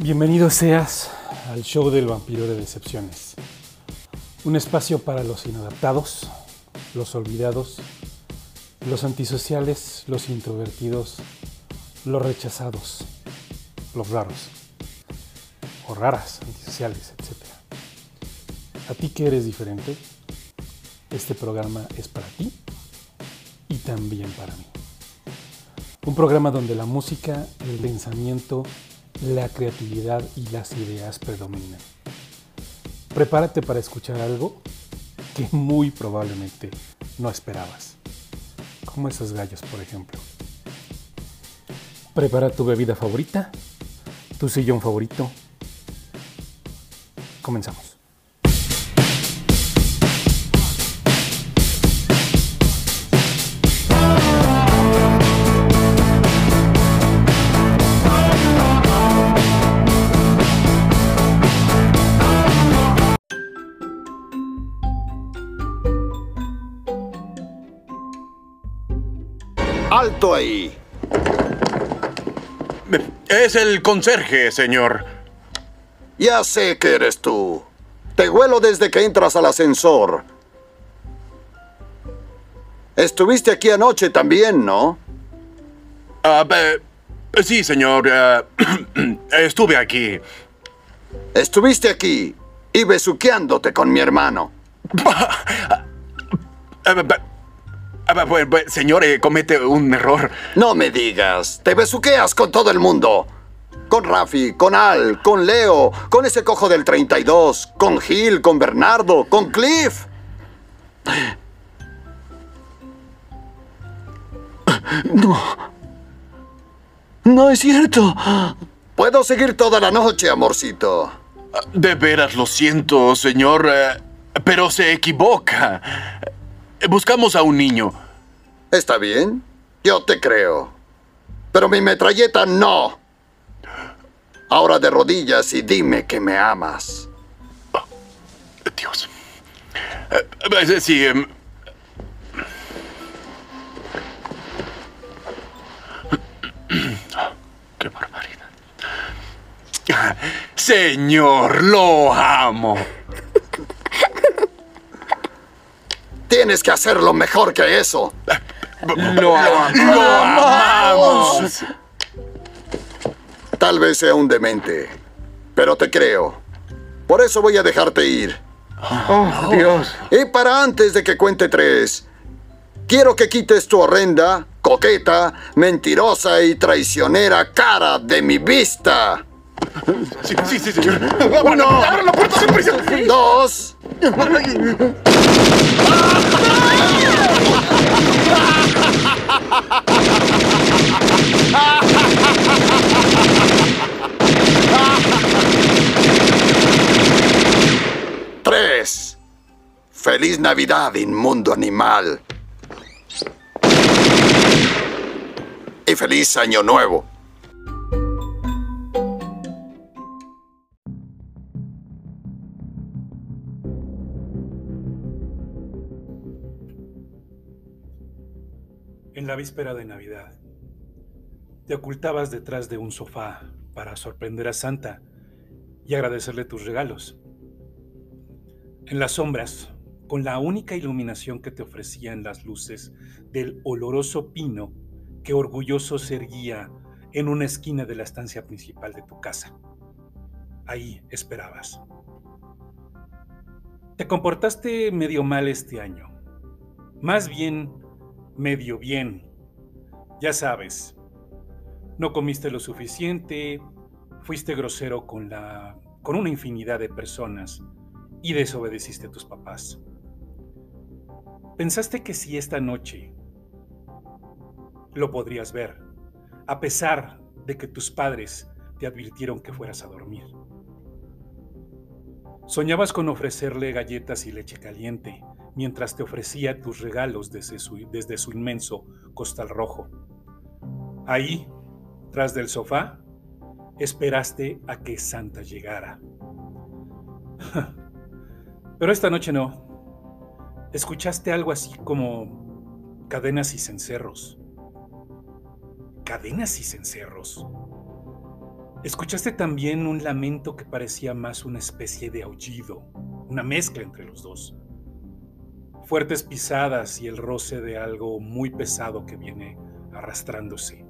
Bienvenido seas al show del vampiro de decepciones. Un espacio para los inadaptados, los olvidados, los antisociales, los introvertidos, los rechazados, los raros o raras, antisociales, etc. A ti que eres diferente, este programa es para ti y también para mí. Un programa donde la música, el pensamiento, la creatividad y las ideas predominan. Prepárate para escuchar algo que muy probablemente no esperabas, como esos gallos, por ejemplo. Prepara tu bebida favorita, tu sillón favorito. Comenzamos. ¡Alto ahí! Es el conserje, señor. Ya sé que eres tú. Te huelo desde que entras al ascensor. Estuviste aquí anoche también, ¿no? Ah, eh, sí, señor. eh, estuve aquí. Estuviste aquí y besuqueándote con mi hermano. Ah, bueno, bueno, señor, eh, comete un error. No me digas, te besuqueas con todo el mundo. Con Rafi, con Al, con Leo, con ese cojo del 32, con Gil, con Bernardo, con Cliff. No. No es cierto. Puedo seguir toda la noche, amorcito. Ah, De veras lo siento, señor, eh, pero se equivoca. Eh, Buscamos a un niño. ¿Está bien? Yo te creo. Pero mi metralleta no. Ahora de rodillas y dime que me amas. Dios. Eh, eh, sí, Qué barbaridad. Señor, lo amo. Tienes que hacerlo mejor que eso. Lo, lo amamos. Tal vez sea un demente, pero te creo. Por eso voy a dejarte ir. Oh, Dios. Y para antes de que cuente tres, quiero que quites tu horrenda, coqueta, mentirosa y traicionera cara de mi vista. Sí, sí, sí, señor. Uno. ¡Abra la puerta sin prisa! Dos. Tres. Feliz Navidad, inmundo animal. Y feliz Año Nuevo. La víspera de Navidad, te ocultabas detrás de un sofá para sorprender a Santa y agradecerle tus regalos. En las sombras, con la única iluminación que te ofrecían las luces del oloroso pino que orgulloso se erguía en una esquina de la estancia principal de tu casa. Ahí esperabas. Te comportaste medio mal este año. Más bien, medio bien. Ya sabes, no comiste lo suficiente, fuiste grosero con la con una infinidad de personas y desobedeciste a tus papás. Pensaste que si esta noche lo podrías ver, a pesar de que tus padres te advirtieron que fueras a dormir. Soñabas con ofrecerle galletas y leche caliente mientras te ofrecía tus regalos desde su, inmenso costal rojo. Ahí, tras del sofá, esperaste a que Santa llegara. Pero esta noche no. Escuchaste algo así como cadenas y cencerros. Cadenas y cencerros. Escuchaste también un lamento que parecía más una especie de aullido, una mezcla entre los dos. Fuertes pisadas y el roce de algo muy pesado que viene arrastrándose.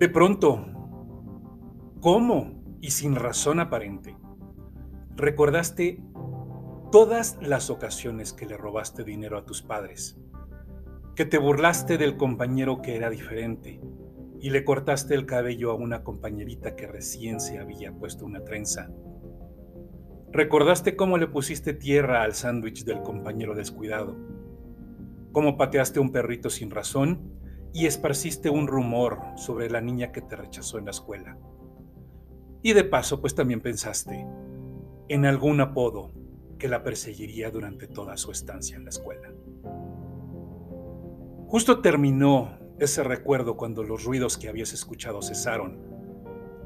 De pronto, ¿cómo y sin razón aparente, recordaste todas las ocasiones que le robaste dinero a tus padres, que te burlaste del compañero que era diferente y le cortaste el cabello a una compañerita que recién se había puesto una trenza. Recordaste cómo le pusiste tierra al sándwich del compañero descuidado, cómo pateaste un perrito sin razón y esparciste un rumor sobre la niña que te rechazó en la escuela. Y de paso, pues también pensaste en algún apodo que la perseguiría durante toda su estancia en la escuela. Justo terminó ese recuerdo cuando los ruidos que habías escuchado cesaron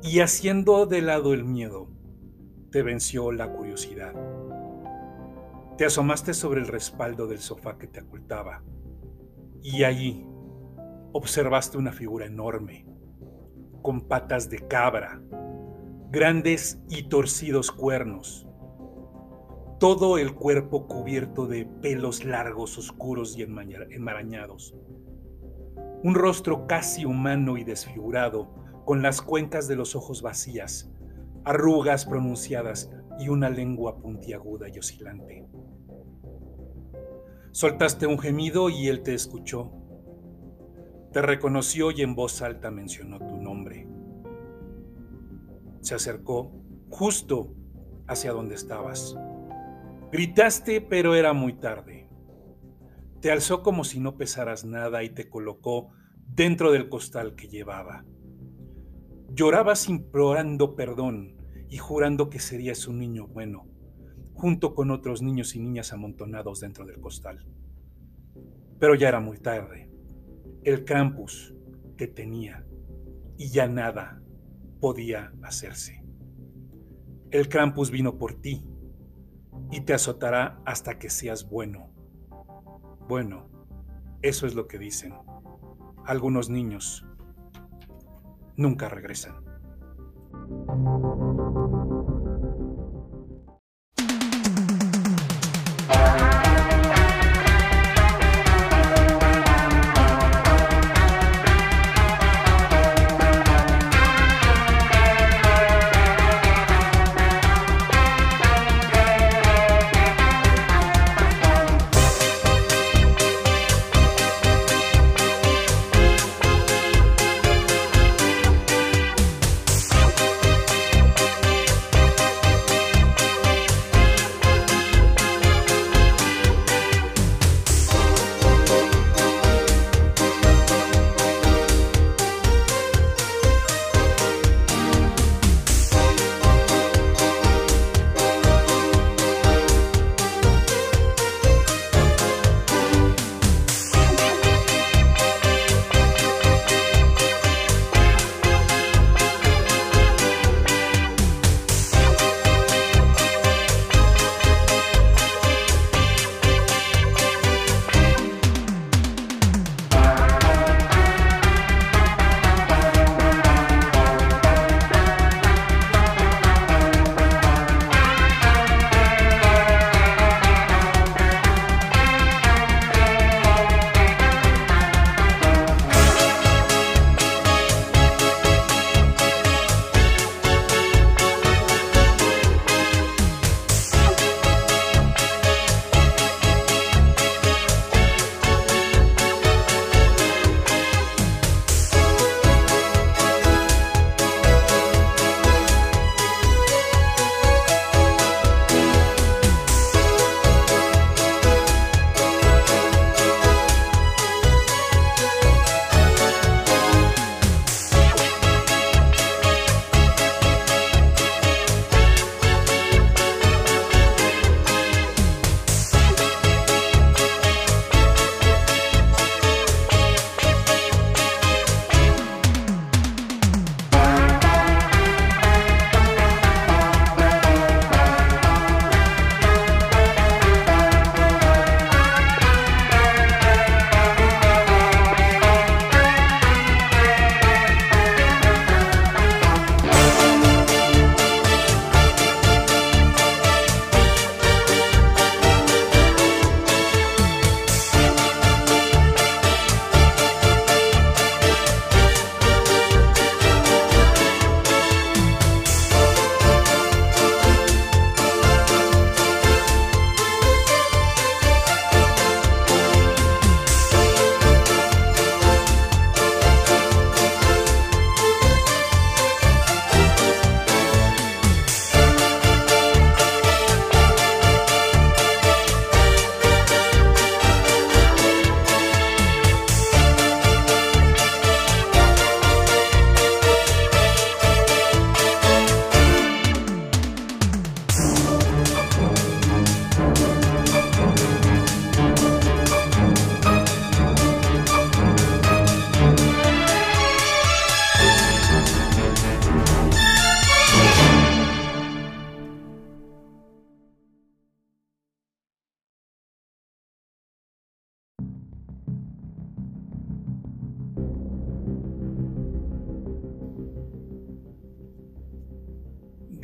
y haciendo de lado el miedo, te venció la curiosidad. Te asomaste sobre el respaldo del sofá que te ocultaba y allí observaste una figura enorme, con patas de cabra, grandes y torcidos cuernos, todo el cuerpo cubierto de pelos largos, oscuros y enmarañados. Un rostro casi humano y desfigurado, con las cuencas de los ojos vacías, arrugas pronunciadas y una lengua puntiaguda y oscilante. Soltaste un gemido y él te escuchó. Te reconoció y en voz alta mencionó tu nombre. Se acercó justo hacia donde estabas. Gritaste, pero era muy tarde. Te alzó como si no pesaras nada y te colocó dentro del costal que llevaba. Llorabas implorando perdón y jurando que serías un niño bueno, junto con otros niños y niñas amontonados dentro del costal. Pero ya era muy tarde. El campus te tenía y ya nada podía hacerse. El Krampus vino por ti y te azotará hasta que seas bueno. Bueno, eso es lo que dicen. Algunos niños nunca regresan.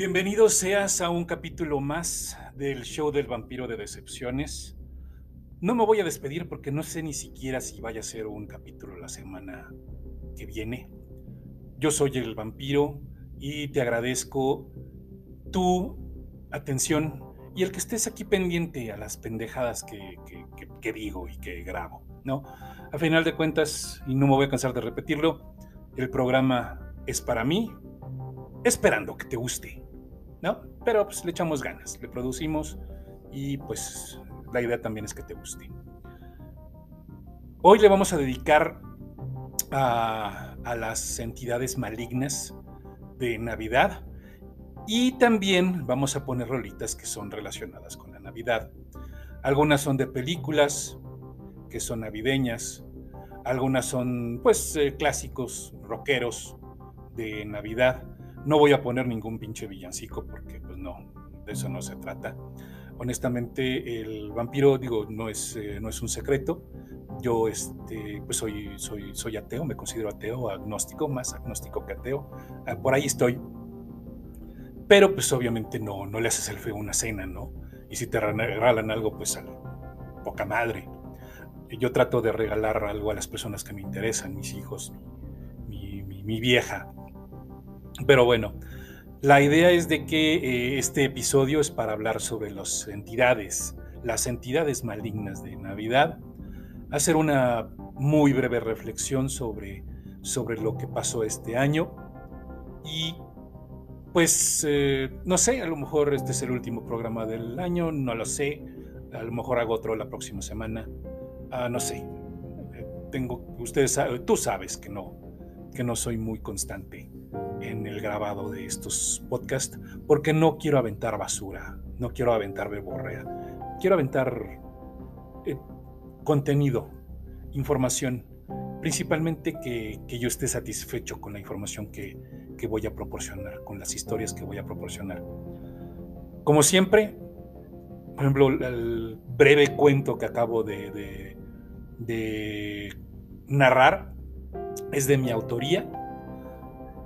Bienvenido seas a un capítulo más del show del vampiro de decepciones. No me voy a despedir porque no sé ni siquiera si vaya a ser un capítulo la semana que viene. Yo soy el vampiro y te agradezco tu atención y el que estés aquí pendiente a las pendejadas que, que digo y que grabo, ¿no? A final de cuentas, y no me voy a cansar de repetirlo, el programa es para mí, esperando que te guste. ¿No? Pero pues le echamos ganas, le producimos y pues la idea también es que te guste. Hoy le vamos a dedicar a, las entidades malignas de Navidad y también vamos a poner rolitas que son relacionadas con la Navidad. Algunas son de películas que son navideñas, algunas son pues eh, clásicos rockeros de Navidad no voy a poner ningún pinche villancico porque pues no, de eso no se trata. Honestamente, el vampiro, digo, no es, eh, no es un secreto. Yo este, pues soy, soy, soy ateo, me considero ateo, agnóstico, más agnóstico que ateo. Ah, por ahí estoy. Pero pues obviamente no, no le haces el feo una cena, ¿no? Y si te regalan algo, pues a poca madre. Yo trato de regalar algo a las personas que me interesan, mis hijos, mi, mi vieja, pero bueno, la idea es de que eh, este episodio es para hablar sobre las entidades, las entidades malignas de Navidad, hacer una muy breve reflexión sobre, sobre lo que pasó este año y pues eh, no sé, a lo mejor este es el último programa del año, no lo sé, a lo mejor hago otro la próxima semana, ah, no sé, tengo, ustedes, tú sabes que no, que no soy muy constante en el grabado de estos podcasts porque no quiero aventar basura, no quiero aventar beborrea, quiero aventar eh, contenido, información, principalmente que, yo esté satisfecho con la información que, voy a proporcionar, con las historias que voy a proporcionar. Como siempre, por ejemplo, el breve cuento que acabo de narrar es de mi autoría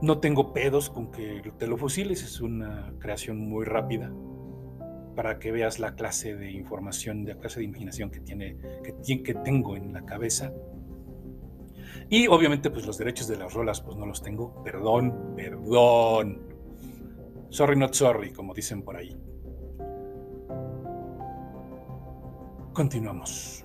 no tengo pedos con que te lo fusiles, es una creación muy rápida para que veas la clase de información, la clase de imaginación que, tiene, que, que tengo en la cabeza. Y obviamente pues los derechos de las rolas pues no los tengo, perdón, perdón. Sorry not sorry, como dicen por ahí. Continuamos.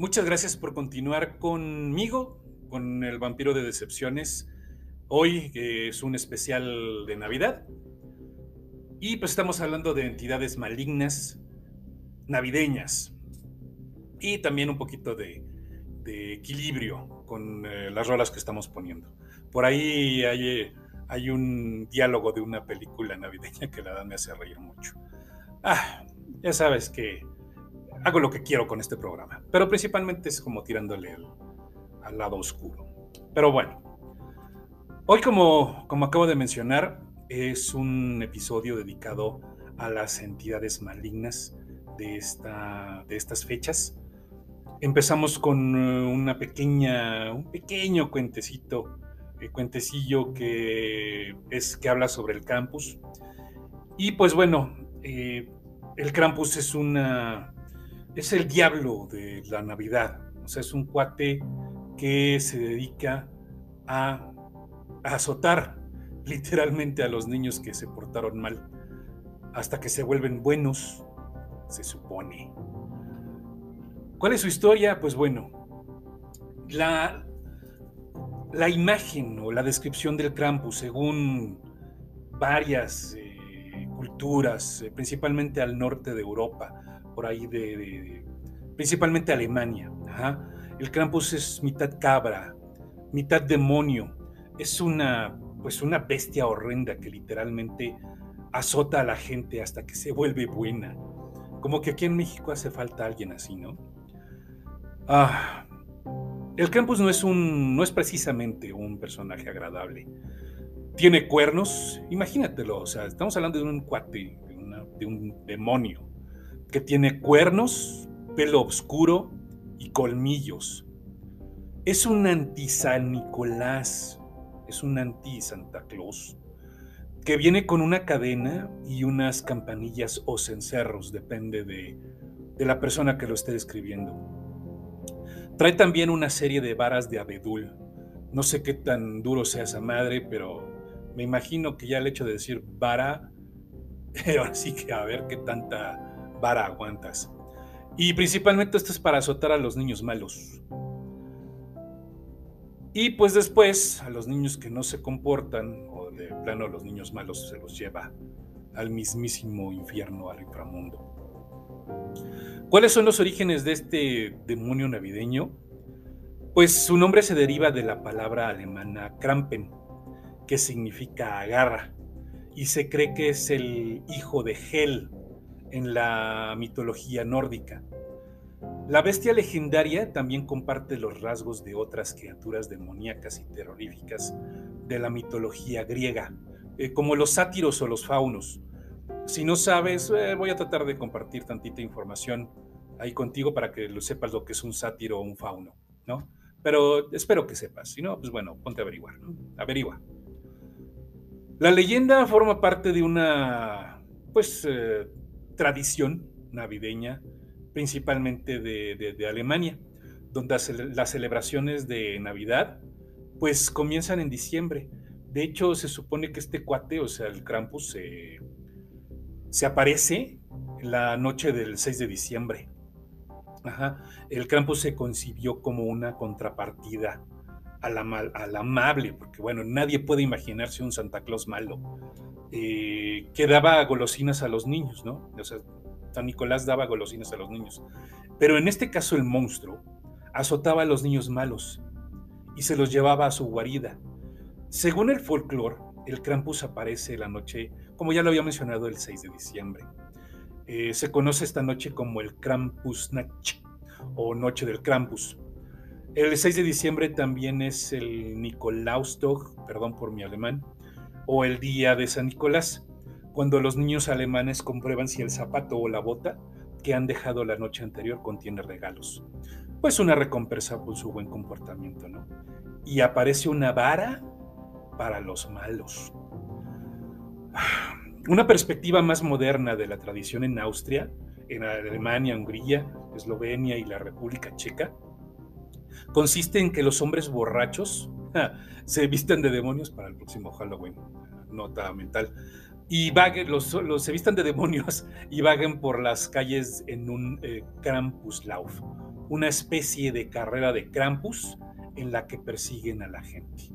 Muchas gracias por continuar conmigo, con el vampiro de decepciones. Hoy que es un especial de Navidad. Y pues estamos hablando de entidades malignas navideñas. Y también un poquito de, de equilibrio con eh, las rolas que estamos poniendo. Por ahí hay, eh, hay un diálogo de una película navideña que la verdad me hace reír mucho. Ah, ya sabes que hago lo que quiero con este programa, pero principalmente es como tirándole al, lado oscuro. Pero bueno, hoy como, como acabo de mencionar, es un episodio dedicado a las entidades malignas de, esta, de estas fechas. Empezamos con eh, una pequeña, un pequeño cuentecito, el cuentecillo que es que habla sobre el campus. Y pues bueno, eh, el Krampus es una es el diablo de la Navidad. O sea, es un cuate que se dedica a, azotar literalmente a los niños que se portaron mal hasta que se vuelven buenos, se supone. ¿Cuál es su historia? Pues bueno, la, la imagen o la descripción del Krampus, según varias eh, culturas, eh, principalmente al norte de Europa, por ahí de, principalmente Alemania. El Krampus es mitad cabra, mitad demonio. Es una, pues una bestia horrenda que literalmente azota a la gente hasta que se vuelve buena. Como que aquí en México hace falta alguien así, ¿no? Ah, el Krampus no es un, no es precisamente un personaje agradable. Tiene cuernos, imagínatelo, o sea, estamos hablando de un cuate, de un demonio, que tiene cuernos, pelo oscuro y colmillos. Es un anti-San Nicolás, es un anti-Santa Claus, que viene con una cadena y unas campanillas o cencerros, depende de, de la persona que lo esté describiendo. Trae también una serie de varas de abedul. No sé qué tan duro sea esa madre, pero me imagino que ya el hecho de decir vara, ahora sí que a ver qué tanta vara aguantas. Y principalmente esto es para azotar a los niños malos. Y pues después a los niños que no se comportan, o de plano a los niños malos se los lleva al mismísimo infierno, al inframundo. ¿Cuáles son los orígenes de este demonio navideño? Pues su nombre se deriva de la palabra alemana Krampen, que significa agarra, y se cree que es el hijo de Hel en la mitología nórdica. La bestia legendaria también comparte los rasgos de otras criaturas demoníacas y terroríficas de la mitología griega, eh, como los sátiros o los faunos. Si no sabes, eh, voy a tratar de compartir tantita información ahí contigo para que lo sepas lo que es un sátiro o un fauno, ¿no? Pero espero que sepas, si no, pues bueno, ponte a averiguar, ¿no? Averigua. La leyenda forma parte de una, pues, eh, tradición navideña, principalmente de, Alemania, donde las cele- las celebraciones de Navidad, pues, comienzan en diciembre. De hecho, se supone que este cuate, o sea, el Krampus, se, se aparece la noche del 6 de diciembre. El Krampus se concibió como una contrapartida al, ama- amable, porque bueno, nadie puede imaginarse un Santa Claus malo, eh, que daba golosinas a los niños, ¿no? O sea, San Nicolás daba golosinas a los niños. Pero en este caso el monstruo azotaba a los niños malos y se los llevaba a su guarida. Según el folclore, el Krampus aparece la noche, como ya lo había mencionado, el 6 de diciembre. Eh, se conoce esta noche como el Krampusnacht o Noche del Krampus. El 6 de diciembre también es el Nikolaustag, perdón por mi alemán, o el Día de San Nicolás, cuando los niños alemanes comprueban si el zapato o la bota que han dejado la noche anterior contiene regalos. Pues una recompensa por su buen comportamiento, ¿no? Y aparece una vara para los malos. Una perspectiva más moderna de la tradición en Austria, en Alemania, Hungría, Eslovenia y la República Checa, consiste en que los hombres borrachos se vistan de demonios para el próximo Halloween. Nota mental. Y vaguen, los, los- se vistan de demonios y vaguen por las calles en un eh, Krampuslauf. una especie de carrera de Krampus en la que persiguen a la gente.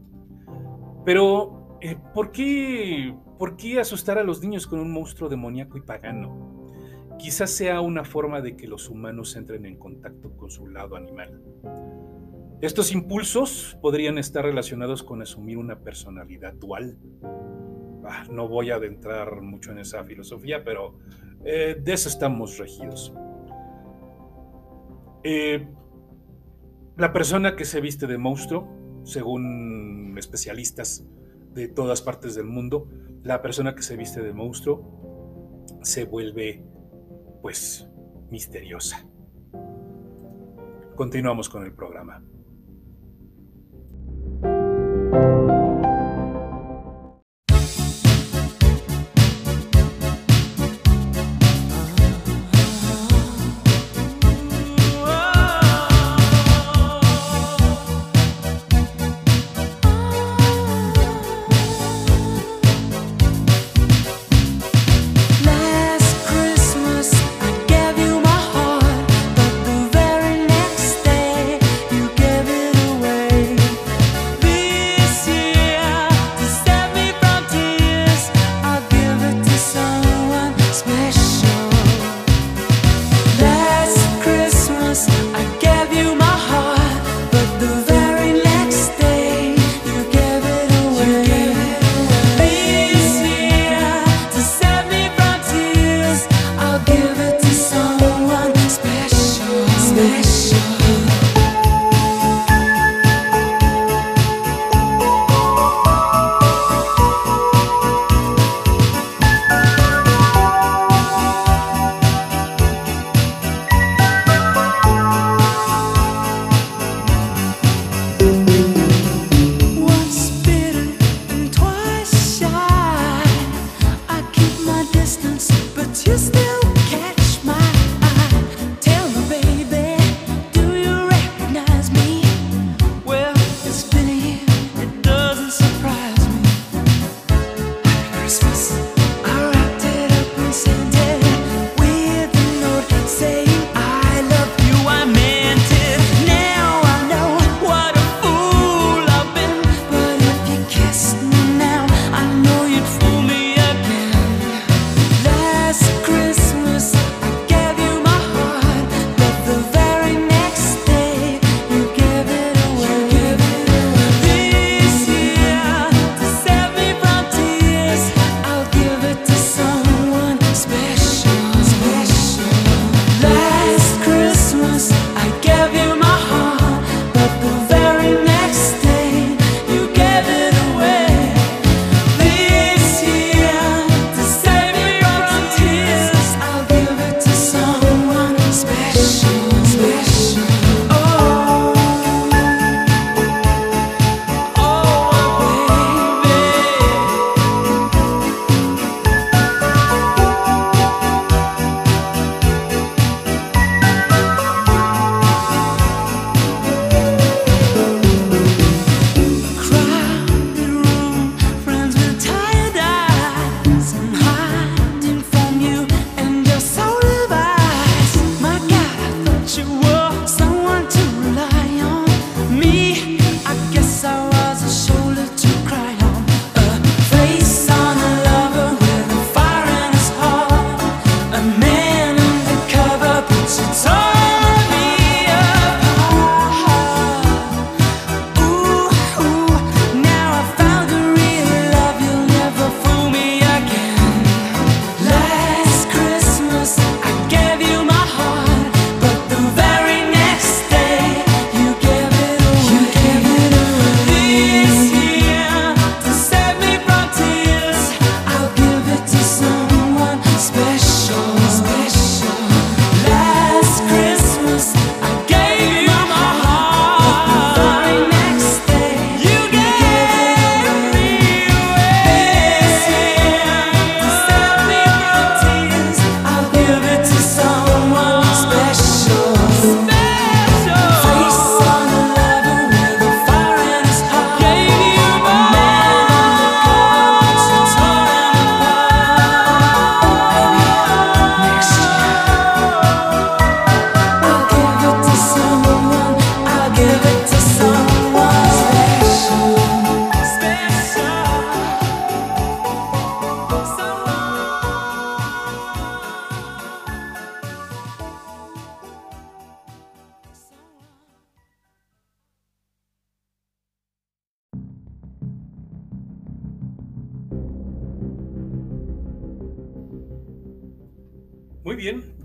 Pero, eh, ¿por, qué, ¿por qué asustar a los niños con un monstruo demoníaco y pagano? Quizás sea una forma de que los humanos entren en contacto con su lado animal. Estos impulsos podrían estar relacionados con asumir una personalidad dual. Ah, no voy a adentrar mucho en esa filosofía, pero eh, de eso estamos regidos. Eh, la persona que se viste de monstruo, según especialistas de todas partes del mundo, la persona que se viste de monstruo se vuelve, pues, misteriosa. Continuamos con el programa.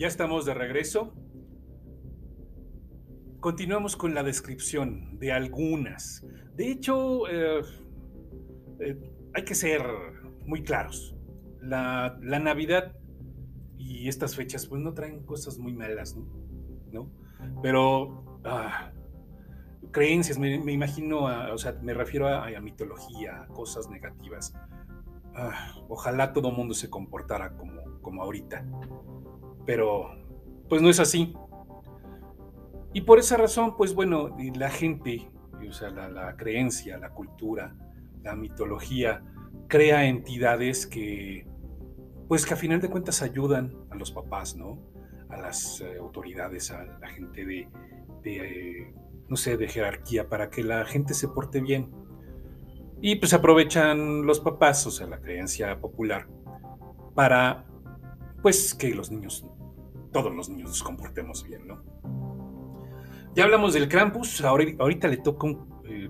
Ya estamos de regreso. Continuamos con la descripción de algunas. De hecho, eh, eh, hay que ser muy claros. La, Navidad y estas fechas pues no traen cosas muy malas, ¿no? Pero ah, creencias, me, imagino, o sea, me refiero a, a mitología, a cosas negativas. Ah, ojalá todo mundo se comportara como, como ahorita. Pero, pues no es así. Y por esa razón, pues bueno, la gente, o sea, la, creencia, la cultura, la mitología, crea entidades que, pues que a final de cuentas ayudan a los papás, ¿no? A las eh, autoridades, a la gente de, no sé, de jerarquía, para que la gente se porte bien. Y pues aprovechan los papás, o sea, la creencia popular, para, pues, que los niños, todos los niños nos comportemos bien, ¿no? Ya hablamos del Krampus, ahora- ahorita le toca eh,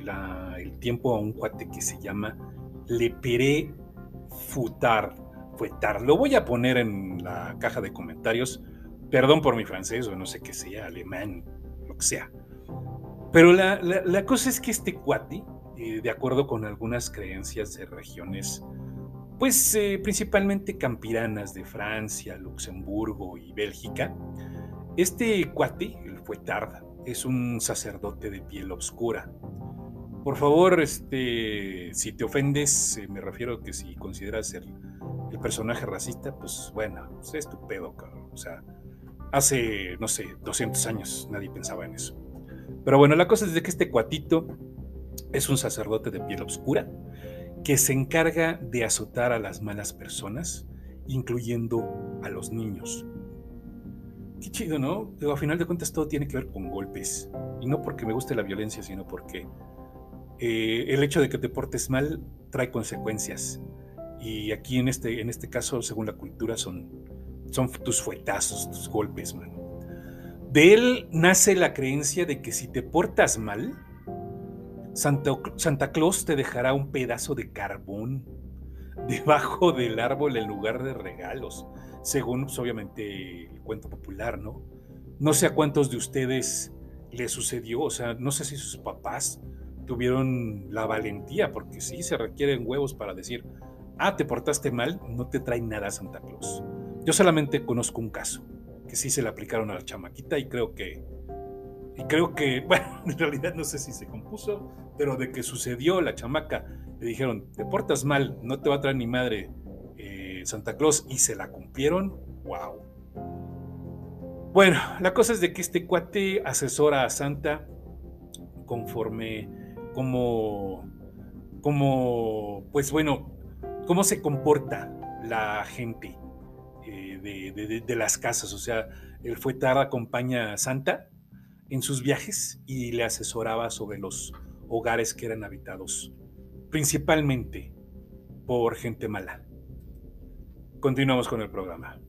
el tiempo a un cuate que se llama Leperé Futard. Fuetard. Lo voy a poner en la caja de comentarios. Perdón por mi francés o no sé qué sea, alemán, lo que sea. Pero la, la- la cosa es que este cuate, eh, de acuerdo con algunas creencias de regiones, pues eh, principalmente campiranas de Francia, Luxemburgo y Bélgica, este cuate, el Fuetard, es un sacerdote de piel oscura. Por favor, este, si te ofendes, eh, me refiero a que si consideras el, el personaje racista, pues bueno, pues es tu pedo, cabrón. O sea, hace, no sé, 200 años nadie pensaba en eso. Pero bueno, la cosa es de que este cuatito es un sacerdote de piel oscura que se encarga de azotar a las malas personas, incluyendo a los niños. Qué chido, ¿no? Pero a final de cuentas todo tiene que ver con golpes. Y no porque me guste la violencia, sino porque eh, el hecho de que te portes mal trae consecuencias. Y aquí en este, en este caso, según la cultura, son, son tus fuetazos, tus golpes, man. De él nace la creencia de que si te portas mal, Santa, Santa Claus te dejará un pedazo de carbón debajo del árbol en lugar de regalos, según pues, obviamente el cuento popular, ¿no? No sé a cuántos de ustedes le sucedió, o sea, no sé si sus papás tuvieron la valentía, porque sí se requieren huevos para decir, ah, te portaste mal, no te trae nada Santa Claus. Yo solamente conozco un caso, que sí se le aplicaron a la chamaquita y creo que, y creo que, bueno, en realidad no sé si se compuso, pero de que sucedió la chamaca, le dijeron, te portas mal, no te va a traer ni madre eh, Santa Claus, y se la cumplieron, wow. Bueno, la cosa es de que este cuate asesora a Santa conforme como, como, pues bueno, cómo se comporta la gente eh, de, las casas. O sea, el Fuetar acompaña a Santa en sus viajes y le asesoraba sobre los hogares que eran habitados, principalmente por gente mala. Continuamos con el programa.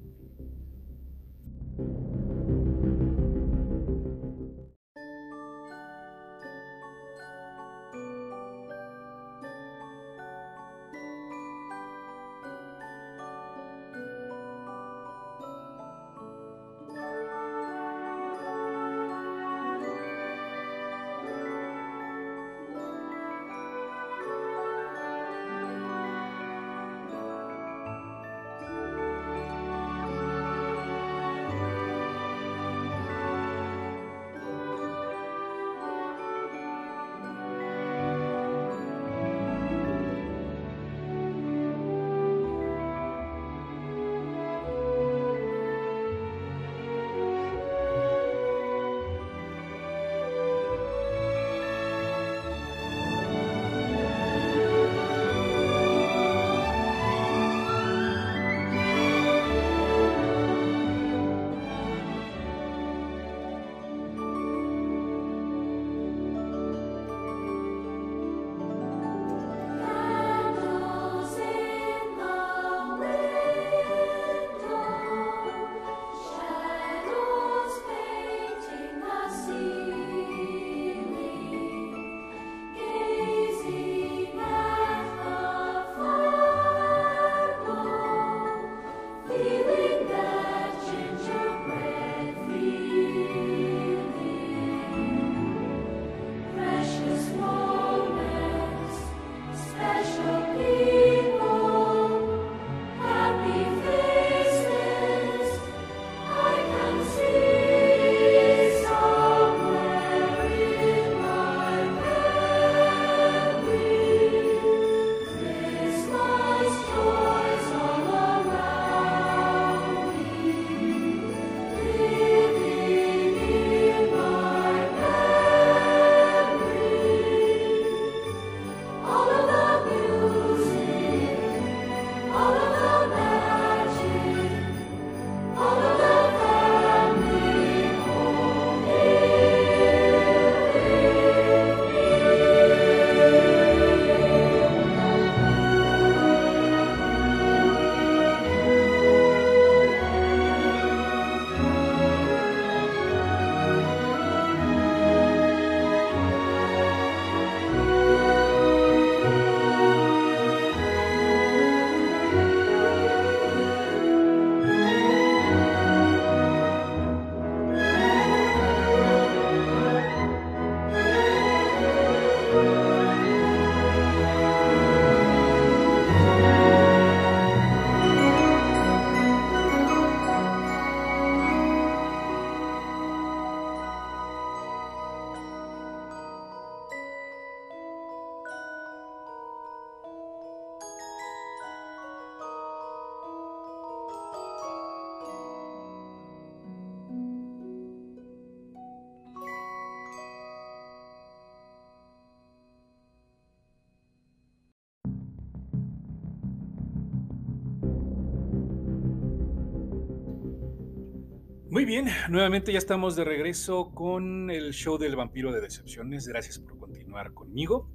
Muy bien, nuevamente ya estamos de regreso con el show del vampiro de decepciones. Gracias por continuar conmigo.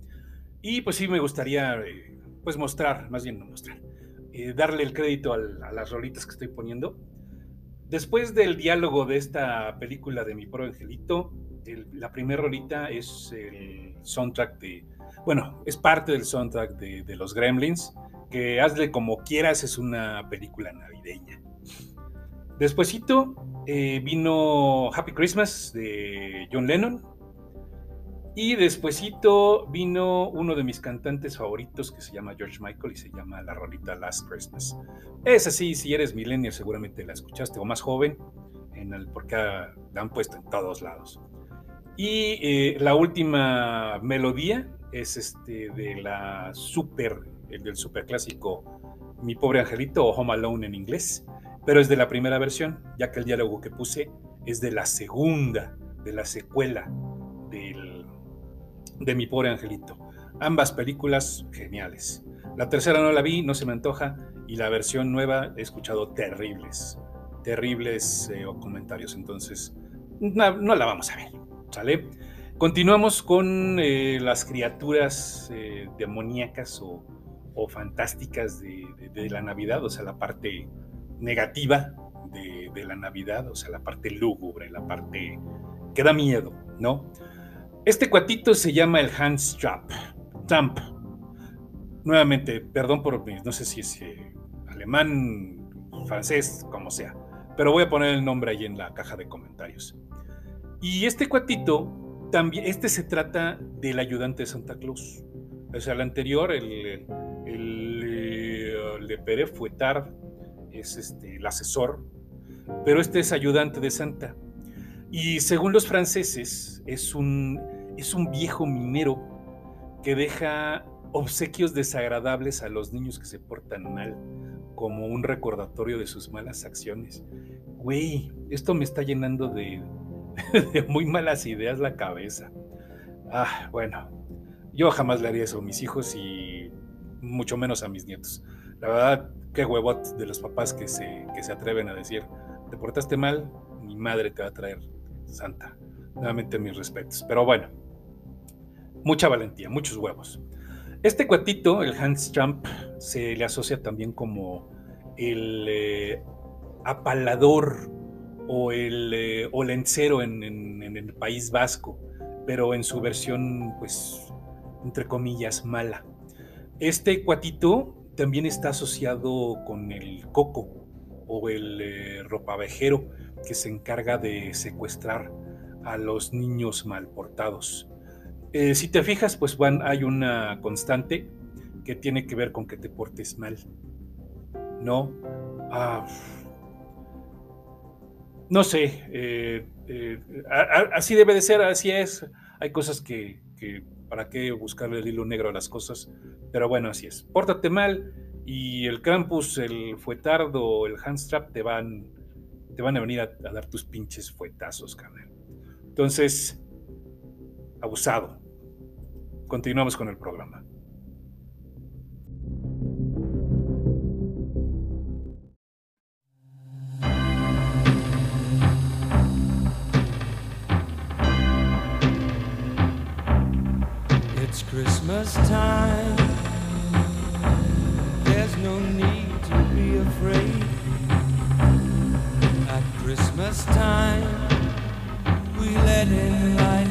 Y pues sí me gustaría eh, pues mostrar, más bien no mostrar, eh, darle el crédito al- a las rolitas que estoy poniendo. Después del diálogo de esta película de Mi Pro Angelito, el- la primera rolita es el soundtrack de, bueno, es parte del soundtrack de, de los Gremlins, que hazle como quieras, es una película navideña. Despuésito eh, vino Happy Christmas de John Lennon. Y despuésito vino uno de mis cantantes favoritos que se llama George Michael y se llama la rolita Last Christmas. Es así, si eres millennial seguramente la escuchaste o más joven, en el, porque la han puesto en todos lados. Y eh, la última melodía es este de la super, el del super clásico Mi pobre angelito o Home Alone en inglés, pero es de la primera versión, ya que el diálogo que puse es de la segunda, de la secuela de Mi pobre angelito. Ambas películas geniales. La tercera no la vi, no se me antoja, y la versión nueva he escuchado terribles, terribles eh, comentarios, entonces no, no la vamos a ver, ¿sale? Continuamos con eh, las criaturas eh, demoníacas o, o fantásticas de, de- de la Navidad, o sea, la parte negativa de, la Navidad, o sea, la parte lúgubre, la parte que da miedo, ¿no? Este cuatito se llama el Hans Trap. Trump. Nuevamente, perdón por no sé si es eh, alemán, francés, como sea, pero voy a poner el nombre ahí en la caja de comentarios. Y este cuatito, también, este se trata del ayudante de Santa Claus. O sea, el anterior, el, el, eh, Pere Fouettard, es este, el asesor, pero este es ayudante de Santa. Y según los franceses, es un, es un viejo minero que deja obsequios desagradables a los niños que se portan mal, como un recordatorio de sus malas acciones. Güey, esto me está llenando de, muy malas ideas la cabeza. Ah, bueno, yo jamás le haría eso a mis hijos y mucho menos a mis nietos. La verdad, qué huevot de los papás que se, que se atreven a decir, te portaste mal, mi madre te va a traer santa. Nuevamente mis respetos. Pero bueno, mucha valentía, muchos huevos. Este cuatito, el Hans Trump, se le asocia también como el eh, apalador o el eh, olencero en, el País Vasco, pero en su versión, pues, entre comillas, mala. Este cuatito también está asociado con el coco o el eh, ropavejero que se encarga de secuestrar a los niños mal portados. Eh, si te fijas, pues van, hay una constante que tiene que ver con que te portes mal. No. Ah, no sé. eh, así debe de ser, así es. Hay cosas que para qué buscarle el hilo negro a las cosas. Pero bueno, así es. Pórtate mal y el Krampus, el Fuetardo, el Handstrap te van, te van a venir a, a dar tus pinches fuetazos, carnal. Entonces, abusado. Continuamos con el programa. Christmas time. There's no need to be afraid. At Christmas time, we let in light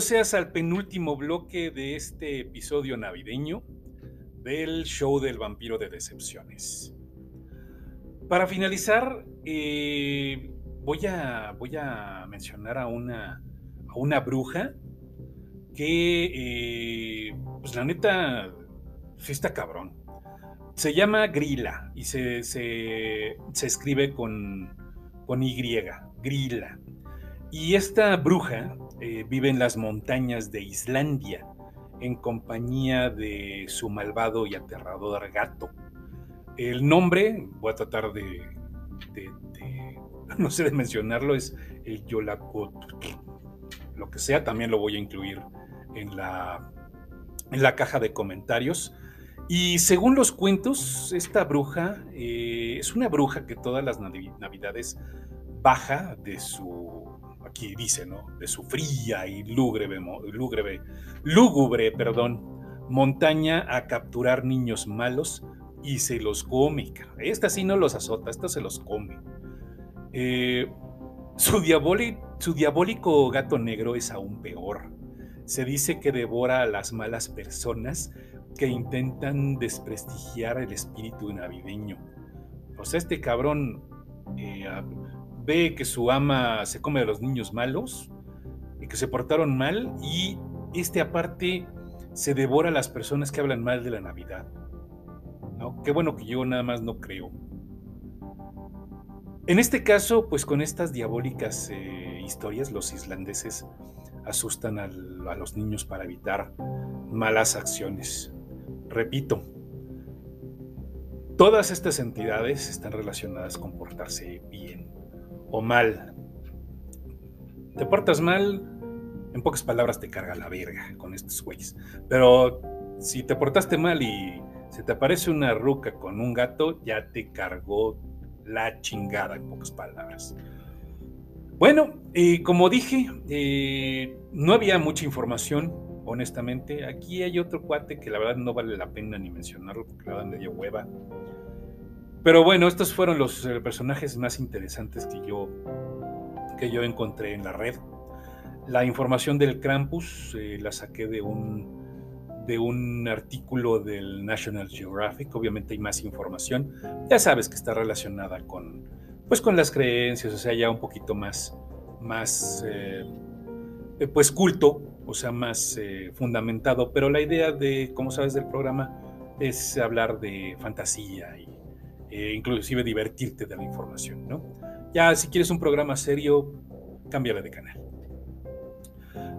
Seas al penúltimo bloque de este episodio navideño del show del vampiro de decepciones. Para finalizar, eh, voy, a, voy a mencionar a una, a una bruja que, eh, pues la neta, sí está cabrón. Se llama Grilla y se, se, se escribe con, con Y, Grilla. Y esta bruja eh, vive en las montañas de Islandia en compañía de su malvado y aterrador gato. El nombre, voy a tratar de, no sé de mencionarlo, es el Yolakot. Lo que sea, también lo voy a incluir en la, en la caja de comentarios. Y según los cuentos, esta bruja eh, es una bruja que todas las navi- navidades baja de su, aquí dice, ¿no? De su fría y lúgubre, lúgubre, perdón, montaña a capturar niños malos y se los come. Esta sí no los azota, esta se los come. Eh, su, diabólico gato negro es aún peor. Se dice que devora a las malas personas que intentan desprestigiar el espíritu navideño. Sea, este cabrón eh, que su ama se come a los niños malos y que se portaron mal y este aparte se devora a las personas que hablan mal de la Navidad. ¿no? Qué bueno que yo nada más no creo. En este caso, pues con estas diabólicas eh, historias, los islandeses asustan a los niños para evitar malas acciones. Repito, todas estas entidades están relacionadas con portarse bien o mal. Te portas mal, en pocas palabras te carga la verga con estos güeyes. Pero si te portaste mal y se te aparece una ruca con un gato, ya te cargó la chingada, en pocas palabras. Bueno, como dije, eh, no había mucha información, honestamente. Aquí hay otro cuate que la verdad no vale la pena ni mencionarlo porque la verdad me dio hueva. Pero bueno, estos fueron los eh, personajes más interesantes que yo, que yo encontré en la red. La información del Krampus eh, la saqué de un, de un artículo del National Geographic. Obviamente hay más información. Ya sabes que está relacionada con, pues, con las creencias, o sea, ya un poquito más, más eh, pues culto, o sea, más eh, fundamentado. Pero la idea de, como sabes, del programa es hablar de fantasía y eh, inclusive divertirte de la información, ¿no? Ya si quieres un programa serio, cámbiale de canal.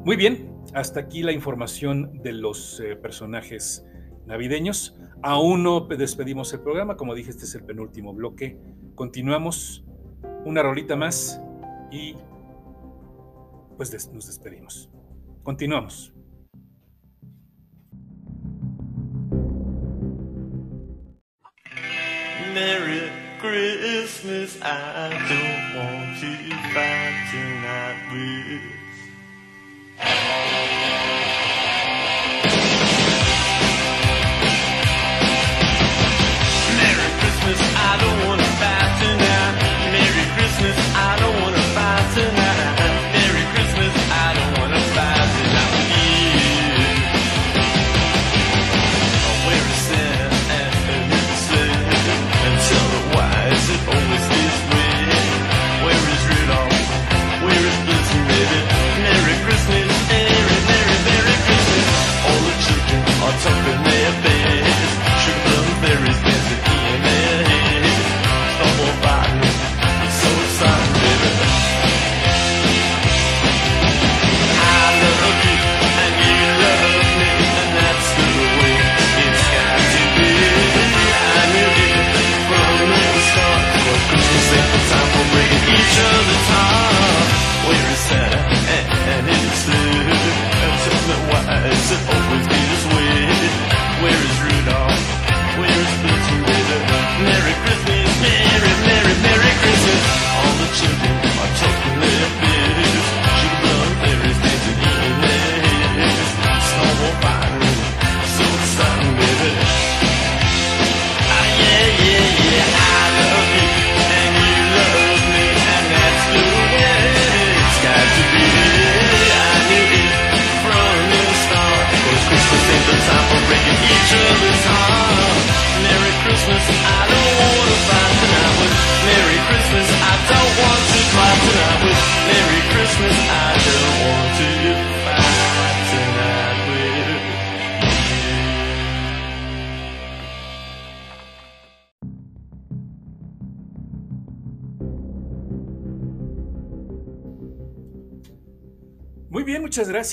Muy bien, hasta aquí la información de los eh, personajes navideños. Aún no despedimos el programa, como dije, este es el penúltimo bloque. Continuamos una rolita más y pues nos despedimos. Continuamos. Merry Christmas, I don't want to fight tonight with. Merry Christmas, I don't wanna something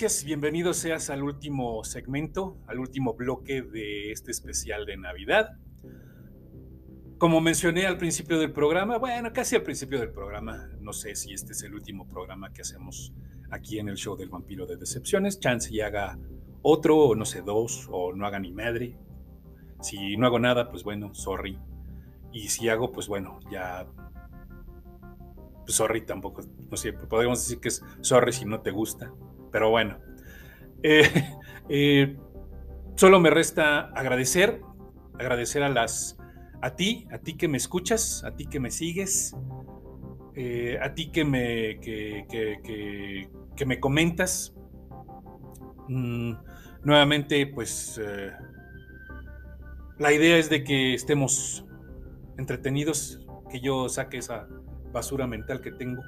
gracias. Bienvenido seas al último segmento, al último bloque de este especial de Navidad. Como mencioné al principio del programa, bueno, casi al principio del programa, no sé si este es el último programa que hacemos aquí en el show del vampiro de decepciones. Chance y haga otro, o no sé, dos, o no haga ni madre. Si no hago nada, pues bueno, sorry. Y si hago, pues bueno, ya pues sorry tampoco, no sé, podríamos decir que es sorry si no te gusta, pero bueno. Eh, eh, solo me resta agradecer, agradecer a las, a ti, a ti que me escuchas, a ti que me sigues, eh, a ti que me, que, que- que- me comentas. Mm, nuevamente, pues la idea es de que estemos entretenidos, que yo saque esa basura mental que tengo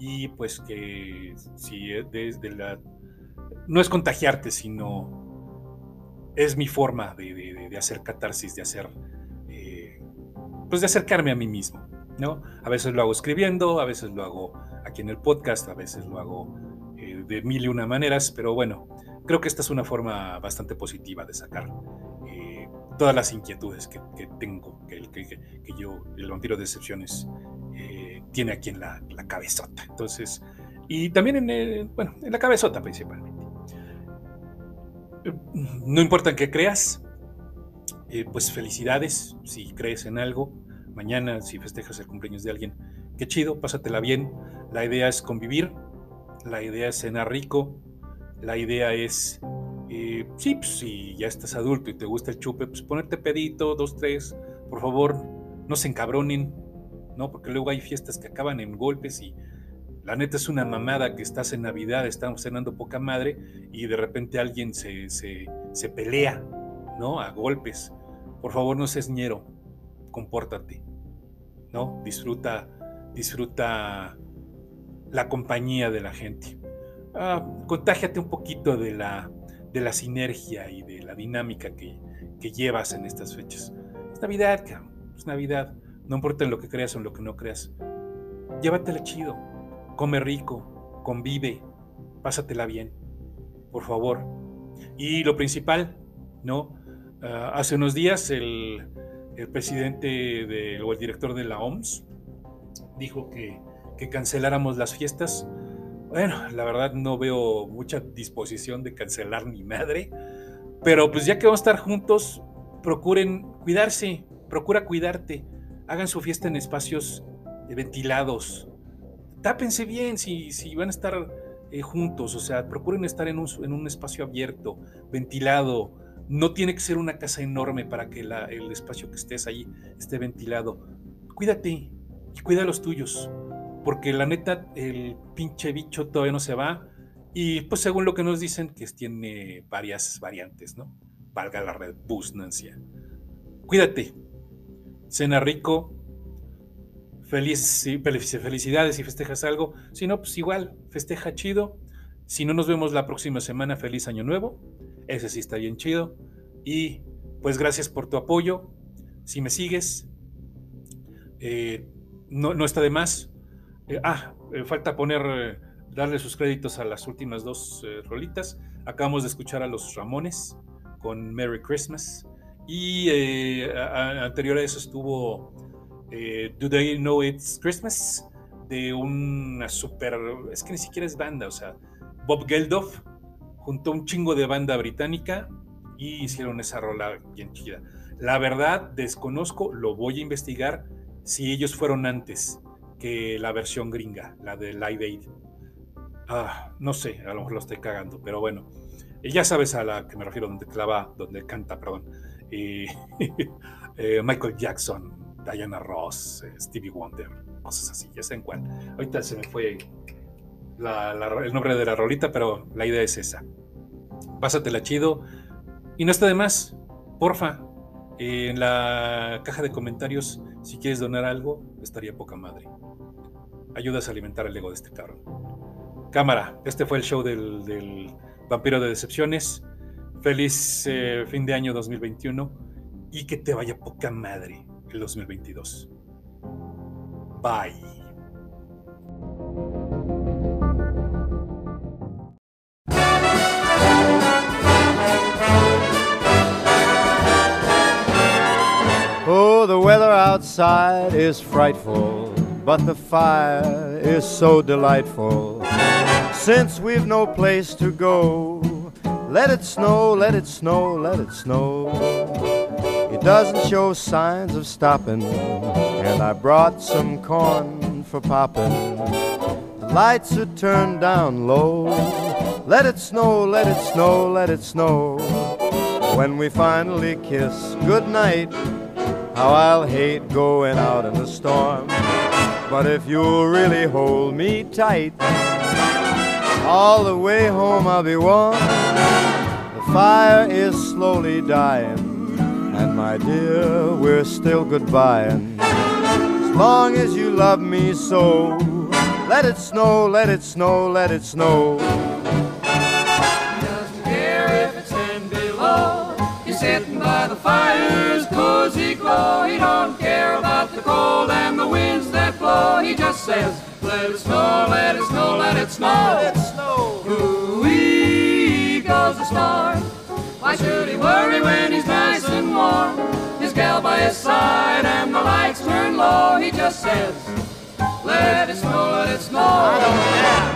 y pues que si es desde la no es contagiarte sino es mi forma de, hacer catarsis de hacer eh, pues de acercarme a mí mismo no a veces lo hago escribiendo a veces lo hago aquí en el podcast a veces lo hago eh, de mil y una maneras pero bueno creo que esta es una forma bastante positiva de sacar eh, todas las inquietudes que, tengo que, que- que- yo el vampiro de excepciones tiene aquí en la, la cabezota. Entonces, y también en, el- bueno, en la cabezota principalmente. Eh, No importa en qué creas, eh, pues felicidades si crees en algo. Mañana, si festejas el cumpleaños de alguien, qué chido, pásatela bien. La idea es convivir, la idea es cenar rico, la idea es, eh, sí, pues, si ya estás adulto y te gusta el chupe, pues ponerte pedito, dos, tres, por favor, no se encabronen, ¿no? Porque luego hay fiestas que acaban en golpes y la neta es una mamada que estás en Navidad, estamos cenando poca madre y de repente alguien se, se, se pelea, ¿no? A golpes. Por favor, no seas ñero, compórtate, ¿no? Disfruta, disfruta la compañía de la gente. Ah, contágiate un poquito de la, de la sinergia y de la dinámica que, que llevas en estas fechas. Es Navidad, cabrón, es Navidad. No importa en lo que creas o en lo que no creas. Llévatela chido. Come rico. Convive. Pásatela bien. Por favor. Y lo principal, ¿no? Ah, hace unos días el, el presidente de- o el director de la OMS dijo que, que canceláramos las fiestas. Bueno, la verdad no veo mucha disposición de cancelar ni madre. Pero pues ya que vamos a estar juntos, procuren cuidarse. Procura cuidarte hagan su fiesta en espacios eh, ventilados. Tápense bien si, si van a estar eh, juntos, o sea, procuren estar en un, en un espacio abierto, ventilado. No tiene que ser una casa enorme para que la- el espacio que estés ahí esté ventilado. Cuídate y cuida a los tuyos, porque la neta, el pinche bicho todavía no se va. Y pues según lo que nos dicen, que tiene varias variantes, ¿no? Valga la redundancia. Cuídate, cena rico, feliz, felicidades si festejas algo. Si no, pues igual, festeja chido. Si no nos vemos la próxima semana, feliz año nuevo. Ese sí está bien chido. Y pues gracias por tu apoyo. Si me sigues, eh, no, no está de más. Eh, ah, eh, falta poner, darle sus créditos a las últimas dos rolitas. Acabamos de escuchar a los Ramones con Merry Christmas. Y eh, anterior a eso estuvo eh, Do They Know It's Christmas? De una super. Es que ni siquiera es banda, o sea, Bob Geldof juntó un chingo de banda británica y hicieron esa rola bien chida. La verdad, desconozco, lo voy a investigar si ellos fueron antes que la versión gringa, la de Live Aid. Ah, no sé, a lo mejor lo estoy cagando, pero bueno. Ya sabes a la que me refiero, donde clava, donde canta, perdón. Eh, Michael Jackson, Diana Ross, eh, Stevie Wonder, cosas así, ya saben cuál. Ahorita se me fue el nombre de la rolita, pero la idea es esa. Pásatela chido y no está de más. porfa, en la caja de comentarios, si quieres donar algo, estaría poca madre. Ayudas a alimentar el ego de este cabrón. Cámara, este fue el show del vampiro de decepciones. Feliz eh, fin de año 2021 y que te vaya poca madre el 2022. Bye. Oh, the weather outside is frightful, but the fire is so delightful. Since we've no place to go, let it snow, let it snow, let it snow. It doesn't show signs of stopping, and I brought some corn for popping. The lights are turned down low. Let it snow, let it snow, let it snow. When we finally kiss goodnight, how I'll hate going out in the storm. But if you'll really hold me tight, all the way home I'll be warm. The fire is slowly dying, and my dear, we're still goodbying. As long as you love me so, let it snow, let it snow, let it snow. doesn't care if it's ten below. He's sitting by the fire's cozy glow. He don't care about the cold and the winds that blow. He just says, he when he's nice and warm? His gal by his side and the lights turn low. He just says, let it snow, let it snow. I don't care.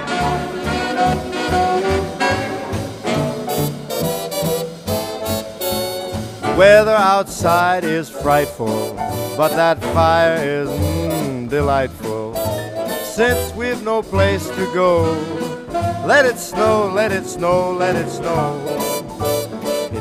Weather outside is frightful, but that fire is mm, delightful. Since we've no place to go, let it snow, let it snow, let it snow.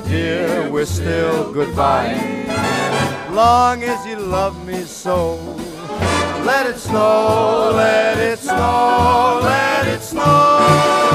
my dear, we're still goodbye. Long as you love me so, let it snow, let it snow, let it snow.